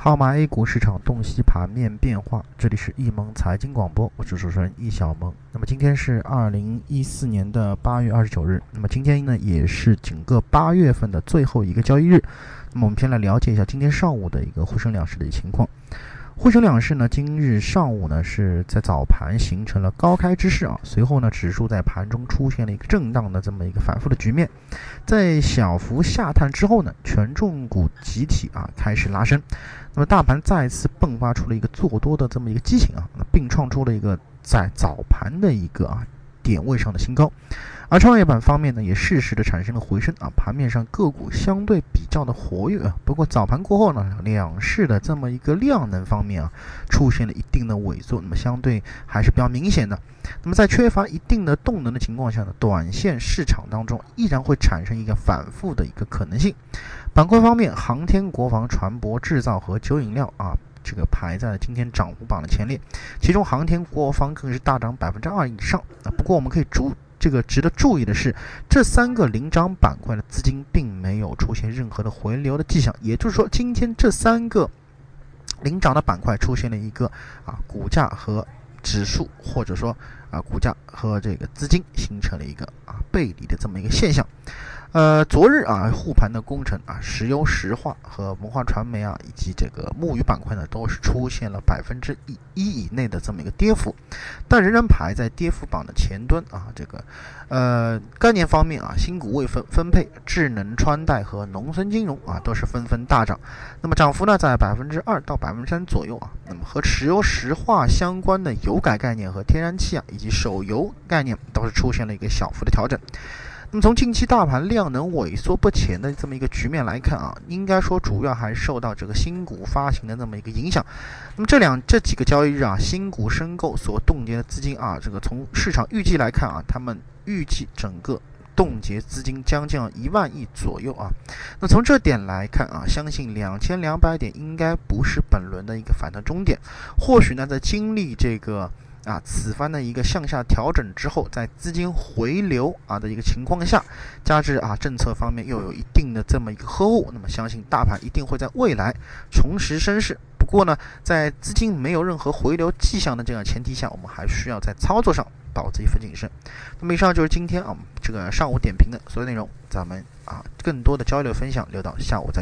号码 A 股市场洞悉盘面变化，这里是易盟财经广播，我是主持人易小萌。那么今天是二零一四年的八月二十九日，那么今天呢也是整个八月份的最后一个交易日。那么我们先来了解一下今天上午的一个沪深两市的情况。沪深两市呢，今日上午呢是在早盘形成了高开之势啊，随后呢指数在盘中出现了一个震荡的这么一个反复的局面，在小幅下探之后呢，权重股集体啊开始拉升，那么大盘再次迸发出了一个做多的这么一个激情啊，并创出了一个在早盘的一个啊点位上的新高。而创业板方面呢，也适时的产生了回升啊，盘面上个股相对比较的活跃啊。不过早盘过后呢，两市的这么一个量能方面啊，出现了一定的萎缩，那么相对还是比较明显的。那么在缺乏一定的动能的情况下呢，短线市场当中依然会产生一个反复的一个可能性。板块方面，航天、国防、船舶、制造和酒饮料啊，这个排在了今天涨幅榜的前列，其中航天、国防更是大涨百分之二以上啊。不过我们可以注。这个值得注意的是，这三个领涨板块的资金并没有出现任何的回流的迹象，也就是说，今天这三个领涨的板块出现了一个啊股价和指数，或者说啊股价和这个资金形成了一个啊背离的这么一个现象。呃，昨日啊，护盘的工程啊，石油石化和文化传媒啊，以及这个木鱼板块呢，都是出现了百分之一一以内的这么一个跌幅，但仍然排在跌幅榜的前端啊。这个呃概念方面啊，新股未分分配、智能穿戴和农村金融啊，都是纷纷大涨。那么涨幅呢，在百分之二到百分之三左右啊。那么和石油石化相关的油改概念和天然气啊，及手游概念，都是出现了一个小幅的调整。那么从近期大盘量能萎缩不前的这么一个局面来看啊，应该说主要还受到这个新股发行的这么一个影响。那么这两这几个交易日啊，新股申购所冻结的资金啊，这个从市场预计来看啊，他们预计整个冻结资金将近一万亿左右啊。那从这点来看啊，相信两千两百点应该不是本轮的一个反弹终点，或许呢，在经历这个。啊，此番的一个向下调整之后，在资金回流啊的一个情况下，加之啊政策方面又有一定的这么一个呵护，那么相信大盘一定会在未来重拾升势。不过呢，在资金没有任何回流迹象的这样前提下，我们还需要在操作上保持一份谨慎。那么以上就是今天啊这个上午点评的所有内容，咱们啊更多的交流分享留到下午再。